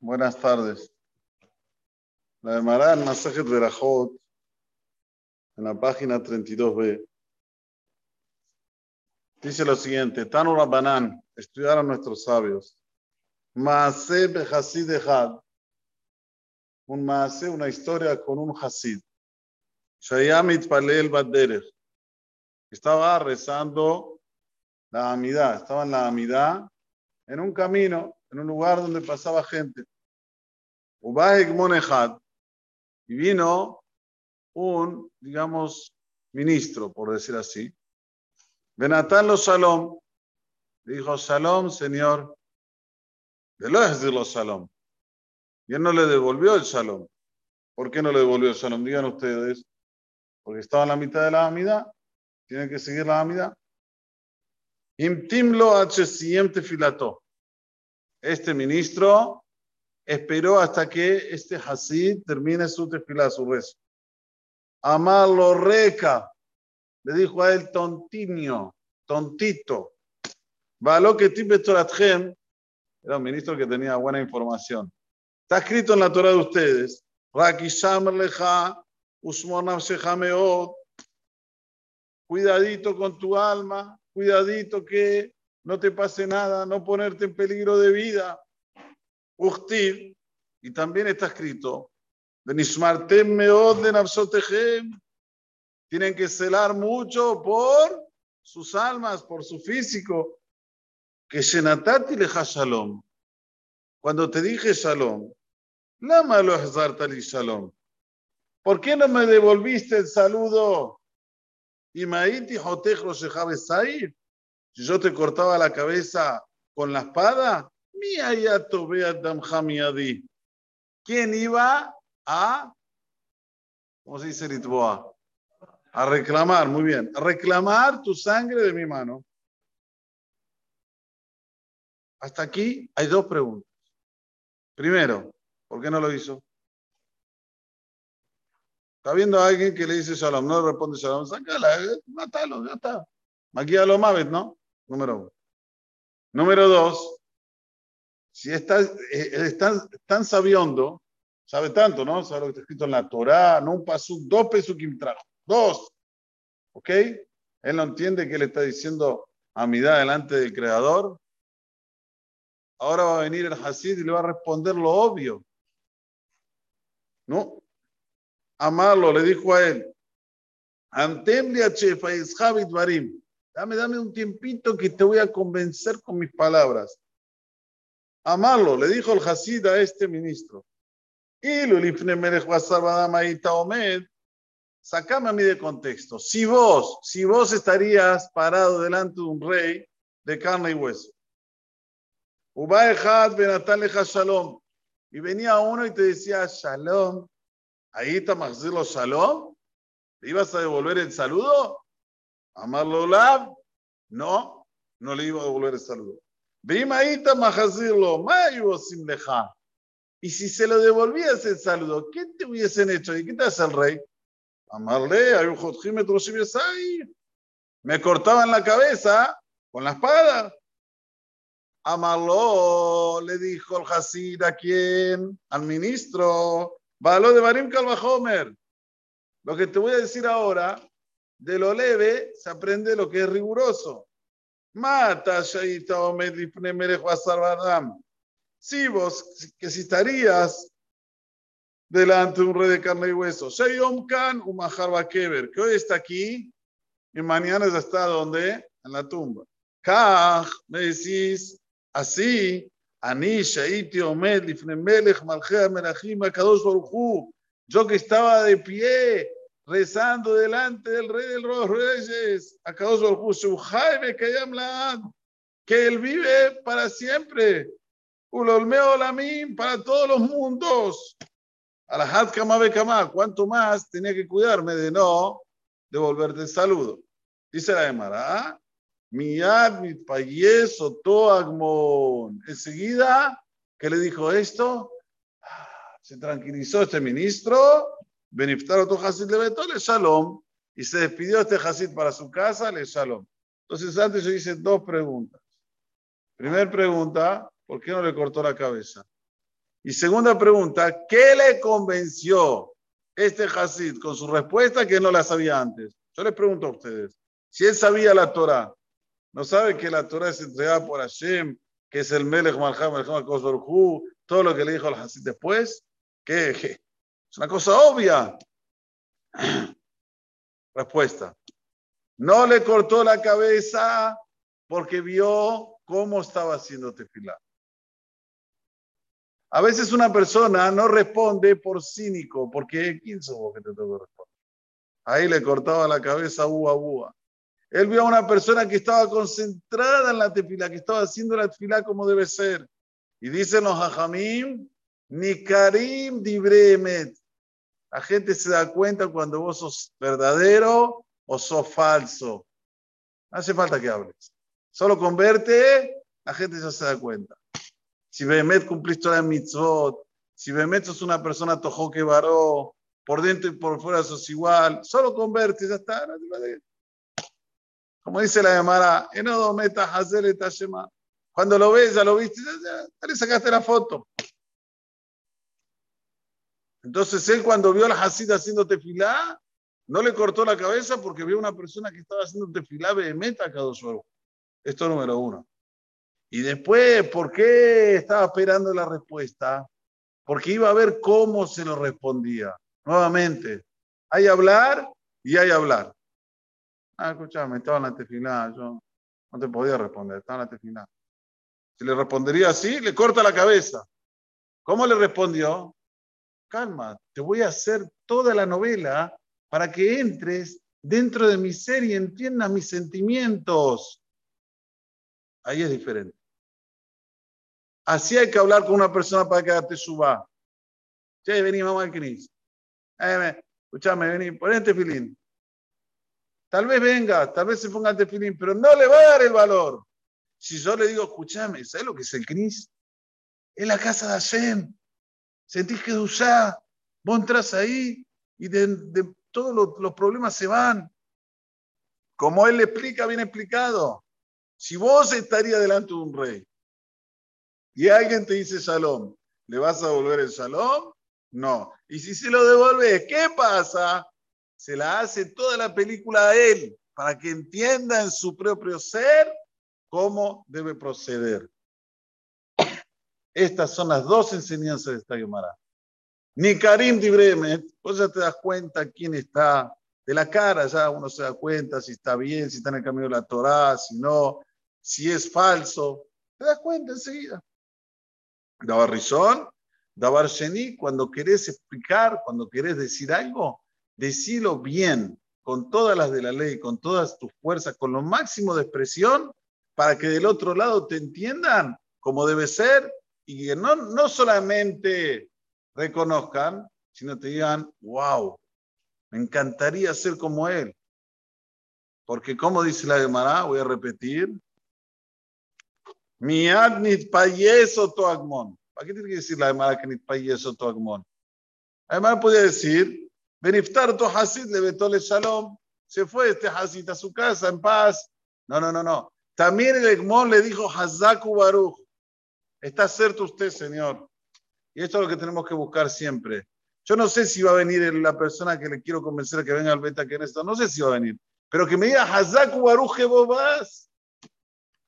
Buenas tardes. La de Marán Masajet Berajot, en la página 32b, dice lo siguiente: Tanu Rabbanan, estudiaron nuestros sabios. Maase Behasid Echad, un Maase, una historia con un Hasid. Shayamit Palel Baderech, estaba rezando la Amidad, estaba en la Amidad, en un camino, en un lugar donde pasaba gente. Y vino un, digamos, ministro, por decir así. Benatán lo Shalom, dijo, Shalom, señor, de lo es decirlo Shalom. Y él no le devolvió el Shalom. ¿Por qué no le devolvió el Shalom? Digan ustedes. Porque estaba en la mitad de la amidad. Tienen que seguir la. Imtimlo H. filato. Este ministro esperó hasta que este Hasid termine su tefilá, su rezo. Amarlo reca, le dijo a él tontinio, tontito. Való que Toratjem era un ministro que tenía buena información. Está escrito en la Torah de ustedes. Cuidadito con tu alma, cuidadito que no te pase nada, no ponerte en peligro de vida. Usted, y también está escrito, tienen que celar mucho por sus almas, por su físico. Que Shenatati leja shalom. Cuando te dije shalom, lama lo shalom. ¿Por qué no me devolviste el saludo? Y maiti sair. Si yo te cortaba la cabeza con la espada, ¿Quién iba a, cómo se dice Litboa? A reclamar, muy bien, a reclamar tu sangre de mi mano. Hasta aquí hay dos preguntas. Primero, ¿por qué no lo hizo? Está viendo a alguien que le dice Shalom, no le responde Shalom, sácala, eh, mátalo, ya está. Aquí a lo Mavet, ¿no? Número uno. Número dos, si estás, eh, tan sabiondo, sabe tanto, ¿no? Sabe lo que está escrito en la Torah, no un pasuk, dos pesukim trajo, dos. ¿Ok? Él no entiende que le está diciendo amidad delante del Creador. Ahora va a venir el Hasid y le va a responder lo obvio. ¿No? Amarlo, le dijo a él. Dame, dame un tiempito que te voy a convencer con mis palabras. Amarlo, le dijo el Hasid a este ministro. Y sacame a mí de contexto. Si vos, si vos estarías parado delante de un rey de carne y hueso, Shalom, y venía uno y te decía Shalom, ahí está Maxilo Shalom, ¿le ibas a devolver el saludo? Amarlo no, no le iba a devolver el saludo. Bimaita Mahazirlo, Mayo sin dejar. Y si se lo devolvías el saludo, ¿qué te hubiesen hecho? ¿Y qué te hace el rey? Amarle, un Me cortaban la cabeza con la espada. Amarlo, le dijo el Hasid a quién? Al ministro. Való de Barim Kalvahomer. Lo que te voy a decir ahora, de lo leve se aprende lo que es riguroso. Mata Shaita Omed Si vos, que si estarías delante de un rey de carne y hueso, Shayom Khan Umahar Keber, que hoy está aquí y mañana está donde? En la tumba. Kaj, me decís, así, Ani Shaiti Omed Lifne Melech Malchea Merachim Akadosh Baruchu, yo que estaba de pie rezando delante del rey de los reyes, a Jaime que él vive para siempre, Ulolmeo Lamim para todos los mundos. A la Had Kama cuanto más tenía que cuidarme de no devolverte el saludo. Dice la Emara, Miyad mitpayes agmon. Enseguida que le dijo esto, ah, se tranquilizó este ministro Beniftar otro Hasid le le Shalom. Y se despidió este Hasid para su casa, le Shalom. Entonces antes yo hice dos preguntas. Primera pregunta, ¿por qué no le cortó la cabeza? Y segunda pregunta, ¿qué le convenció este Hasid con su respuesta que no la sabía antes? Yo les pregunto a ustedes, si él sabía la Torah, ¿no sabe que la Torah es entregada por Hashem, que es el Melech Malcham, el todo lo que le dijo al Hasid después? ¿Qué? Es una cosa obvia. Respuesta. No le cortó la cabeza porque vio cómo estaba haciendo tefilá. A veces una persona no responde por cínico, porque ¿quién sos que te tengo que responder? Ahí le cortaba la cabeza a búa. Él vio a una persona que estaba concentrada en la tefila, que estaba haciendo la tefila como debe ser. Y dicen los hajamim, ni karim dibremet. La gente se da cuenta cuando vos sos verdadero o sos falso. No hace falta que hables. Solo converte, la gente ya se da cuenta. Si Behemet cumpliste la mitzvot, si Behemet sos una persona tojo que varó, por dentro y por fuera sos igual, solo converte, ya está. Como dice la llamada, cuando lo ves, ya lo viste, ya, ya, le sacaste la foto. Entonces él cuando vio a la Hasid haciendo tefilá, no le cortó la cabeza porque vio una persona que estaba haciendo tefilá meta a cada suelo. Esto número uno. Y después, ¿por qué estaba esperando la respuesta? Porque iba a ver cómo se lo respondía. Nuevamente, hay hablar y hay hablar. Ah, escúchame, estaba en la tefilá, yo no te podía responder, estaba en la tefilá. Si le respondería así, le corta la cabeza. ¿Cómo le respondió? Calma, te voy a hacer toda la novela para que entres dentro de mi ser y entiendas mis sentimientos. Ahí es diferente. Así hay que hablar con una persona para que te suba. Che, vení, mamá Cris. Eh, escuchame, vení, ponete tefilín. Tal vez venga, tal vez se ponga el tefilín, pero no le va a dar el valor. Si yo le digo, escúchame, ¿sabes lo que es el Cris? Es la casa de Hashem. Sentís que usá, vos entras ahí y de, todos los, los problemas se van. Como él le explica, bien explicado. Si vos estarías delante de un rey y alguien te dice shalom, ¿le vas a devolver el shalom? No. Y si se lo devuelves, ¿qué pasa? Se la hace toda la película a él para que entienda en su propio ser cómo debe proceder. Estas son las dos enseñanzas de esta Gemara. Ni Karim Dibremet, vos ya te das cuenta quién está de la cara, ya uno se da cuenta si está bien, si está en el camino de la Torá, si no, si es falso. Te das cuenta enseguida. Dabar Rizón, Dabar Sheni, cuando querés explicar, cuando querés decir algo, decilo bien, con todas las de la ley, con todas tus fuerzas, con lo máximo de expresión, para que del otro lado te entiendan como debe ser y que no, no solamente reconozcan, sino te digan, wow, me encantaría ser como él. Porque como dice la Gemara, voy a repetir, Miad nitpayeso toagmon. ¿Para qué tiene que decir la Gemara que nitpayeso toagmon? Además podría decir, Beniftar to Hasid le betole shalom. Se fue este Hasid a su casa en paz. No, no, no, no. También el Egmon le dijo Hazaku Baruch. Está cierto usted, Señor. Y esto es lo que tenemos que buscar siempre. Yo no sé si va a venir la persona que le quiero convencer que venga al Beta esto. No sé si va a venir. Pero que me diga que vos vas.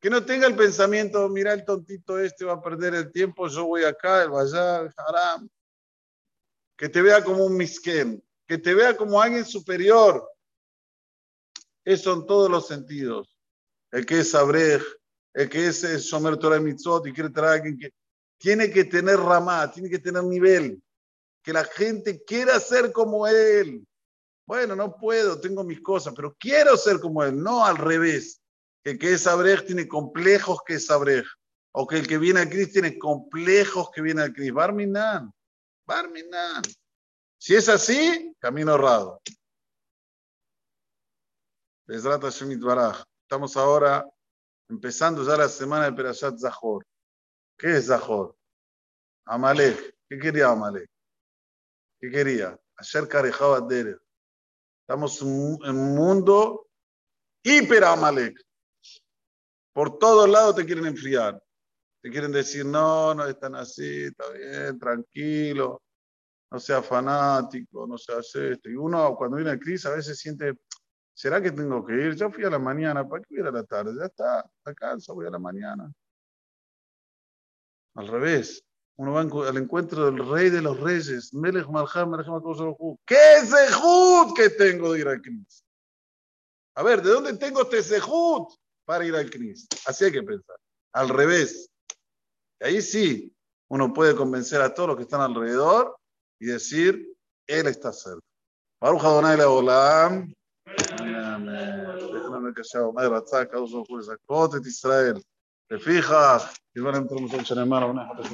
Que no tenga el pensamiento, mira el tontito este va a perder el tiempo, yo voy acá, el vaya, el haram. Que te vea como un misken, que te vea como alguien superior. Eso en todos los sentidos. El que es Abrej, el que es Shomer Torah Mitzot y quiere traer a alguien que tiene que tener ramá, tiene que tener nivel. Que la gente quiera ser como él. Bueno, no puedo, tengo mis cosas, pero quiero ser como él, no al revés el que es Abrej tiene complejos que es Abrej, o que el que viene a Cristo tiene complejos que viene a Cristo. Barminan, Barminan. Si es así, camino errado. Estamos ahora empezando ya la semana de Perashat Zahor. ¿Qué es Zahor? Amalek. ¿Qué quería Amalek? ¿Qué quería? Ayer Karejaba Derech. Estamos en un mundo hiper Amalek. Por todos lados te quieren enfriar. Te quieren decir, no, no están así, está bien, tranquilo, no sea fanático, no sea esto. Y uno cuando viene a crisis a veces siente, ¿será que tengo que ir? Yo fui a la mañana, ¿para qué ir a la tarde? Ya está, alcanzo, voy a la mañana. Al revés, uno va al encuentro del rey de los reyes, Melech Malham, Melech ¿Qué sejud que tengo de ir al? A ver, ¿de dónde tengo este sejud para ir al Cristo? Así hay que pensar. Al revés. Ahí sí, uno puede convencer a todos los que están alrededor y decir, Él está cerca. Baruch Adonai Leolam. Amén. Déjame que sea Omer Ratzak, Kadosh Baruch Hu, Israel. te fijas, y van a entrar nosotros en hermano, una vez